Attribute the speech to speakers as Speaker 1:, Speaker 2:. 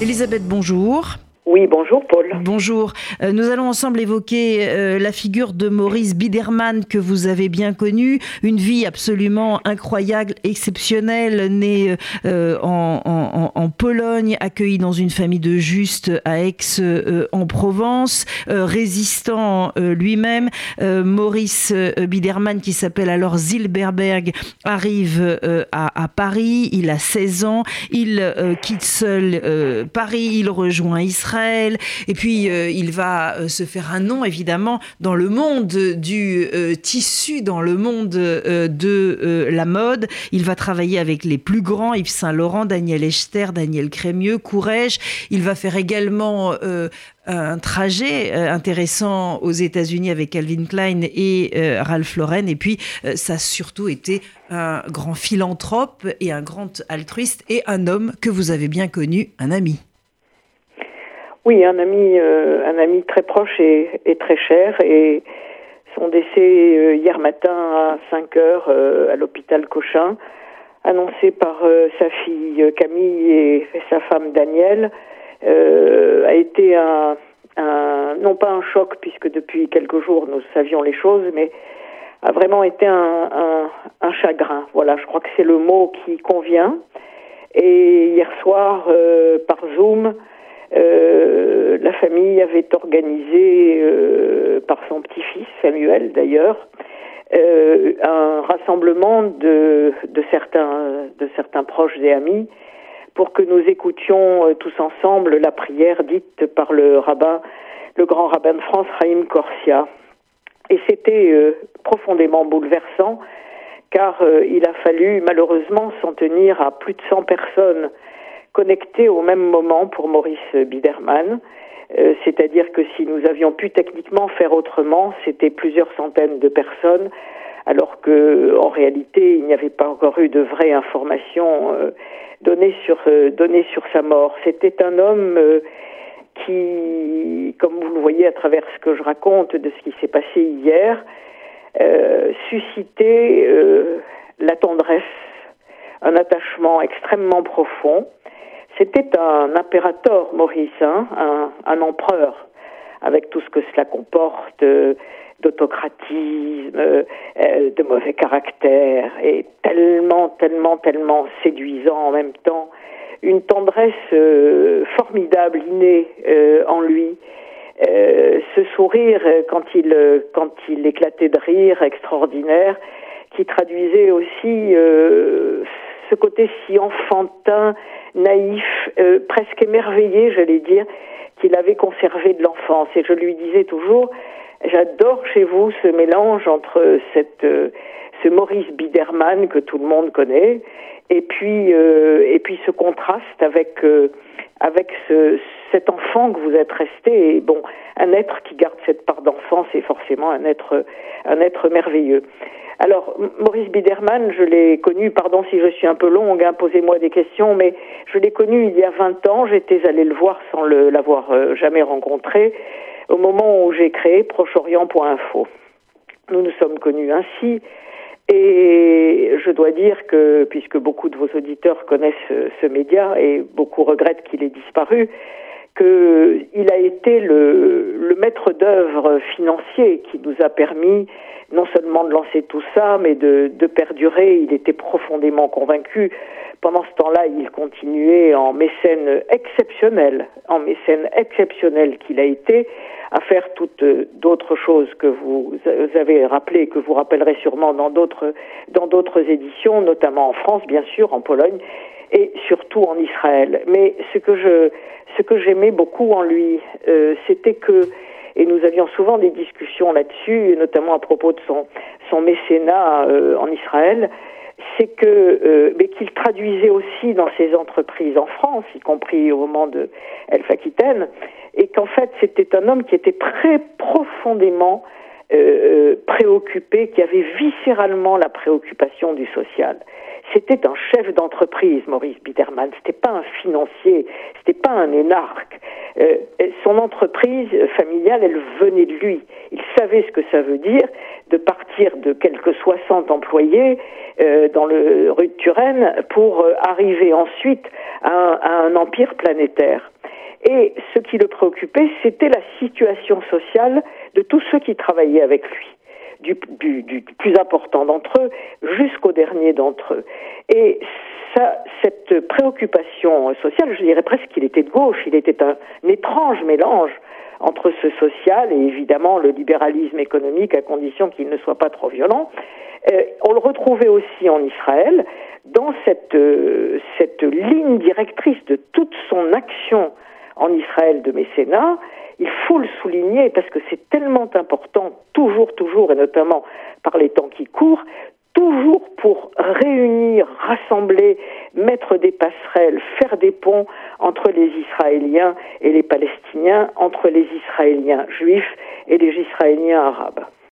Speaker 1: Elisabeth, bonjour.
Speaker 2: Oui, bonjour Paul.
Speaker 1: Bonjour. Euh, nous allons ensemble évoquer euh, la figure de Maurice Biderman que vous avez bien connu. Une vie absolument incroyable, exceptionnelle, né euh, en, Pologne, accueilli dans une famille de justes à Aix en Provence, résistant lui-même. Maurice Biderman, qui s'appelle alors Zilberberg, arrive à, Paris. Il a 16 ans. Il quitte seul Paris. Il rejoint Israël. Et puis, euh, il va euh, se faire un nom, évidemment, dans le monde du euh, tissu, dans le monde de la mode. Il va travailler avec les plus grands, Yves Saint-Laurent, Daniel Echter, Daniel Crémieux, Courrèges. Il va faire également un trajet intéressant aux États-Unis avec Calvin Klein et Ralph Lauren. Et puis, ça a surtout été un grand philanthrope et un grand altruiste et un homme que vous avez bien connu, un ami.
Speaker 2: Oui, un ami, euh, un ami très proche et, très cher. Et son décès euh, hier matin à 5 heures euh, à l'hôpital Cochin, annoncé par sa fille Camille et sa femme Danielle, a été un, non pas un choc puisque depuis quelques jours nous savions les choses, mais a vraiment été un, un chagrin. Voilà, je crois que c'est le mot qui convient. Et hier soir, par Zoom, euh, la famille avait organisé, euh, par son petit-fils Samuel d'ailleurs, euh, un rassemblement de, certains proches et amis pour que nous écoutions tous ensemble la prière dite par le rabbin, le grand rabbin de France, Raïm Corsia. Et c'était profondément bouleversant car il a fallu malheureusement s'en tenir à plus de 100 personnes connectés au même moment pour Maurice Biderman. Euh, c'est-à-dire que si nous avions pu techniquement faire autrement, c'était plusieurs centaines de personnes, alors que en réalité il n'y avait pas encore eu de vraies informations euh, données euh, données sur sa mort. C'était un homme qui, comme vous le voyez à travers ce que je raconte de ce qui s'est passé hier, suscitait la tendresse, un attachement extrêmement profond c'était un impérator, Maurice, hein, un, empereur, avec tout ce que cela comporte euh, d'autocratisme, euh, de mauvais caractère, et tellement, tellement, tellement séduisant en même temps. Une tendresse euh, formidable innée en lui. ce sourire quand il éclatait de rire extraordinaire qui traduisait aussi ce côté si enfantin, naïf, euh, presque émerveillé, j'allais dire, qu'il avait conservé de l'enfance. Et je lui disais toujours, j'adore chez vous ce mélange entre cette, euh, ce Maurice Biderman que tout le monde connaît, et puis, euh, et puis ce contraste avec, avec ce, cet enfant que vous êtes resté. Et bon, un être qui garde cette part d'enfance est forcément un être, un être merveilleux. Alors, Maurice Biderman, je l'ai connu, pardon si je suis un peu longue, hein, posez-moi des questions, mais je l'ai connu il y a 20 ans, j'étais allée le voir sans l'avoir euh, jamais rencontré, au moment où j'ai créé Proche-Orient.info. Nous nous sommes connus ainsi, et je dois dire que, puisque beaucoup de vos auditeurs connaissent ce, ce média et beaucoup regrettent qu'il ait disparu, qu'il a été le, maître d'œuvre financier qui nous a permis non seulement de lancer tout ça, mais de, perdurer. Il était profondément convaincu. Pendant ce temps-là, il continuait en mécène exceptionnel, en mécène exceptionnel qu'il a été, à faire toutes d'autres choses que vous avez rappelées, que vous rappellerez sûrement dans d'autres dans d'autres éditions, notamment en France, bien sûr, en Pologne, et surtout en Israël. Mais ce que je ce que j'aimais beaucoup en lui, euh, c'était que et nous avions souvent des discussions là-dessus, notamment à propos de son, mécénat euh, en Israël, c'est que euh, mais qu'il traduisait aussi dans ses entreprises en France, y compris au moment de Elf Aquitaine, et qu'en fait c'était un homme qui était très profondément préoccupé, qui avait viscéralement la préoccupation du social. C'était un chef d'entreprise, Maurice Biderman. C'était pas un financier, c'était pas un énarque. Euh, son entreprise familiale, elle venait de lui. Il savait ce que ça veut dire de partir de quelques 60 employés euh, dans le rue de Turenne pour euh, arriver ensuite à un, empire planétaire. Et ce qui le préoccupait, c'était la situation sociale de tous ceux qui travaillaient avec lui. Du, du, plus important d'entre eux jusqu'au dernier d'entre eux. Et ça, cette préoccupation sociale, je dirais presque qu'il était de gauche, il était un étrange mélange entre ce social et évidemment le libéralisme économique à condition qu'il ne soit pas trop violent. Euh, on le retrouvait aussi en Israël dans cette, euh, cette ligne directrice de toute son action en Israël de mécénat. Il faut le souligner parce que c'est tellement important, toujours, toujours, et notamment par les temps qui courent, toujours pour réunir, rassembler, mettre des passerelles, faire des ponts entre les Israéliens et les Palestiniens, entre les Israéliens juifs et les Israéliens arabes.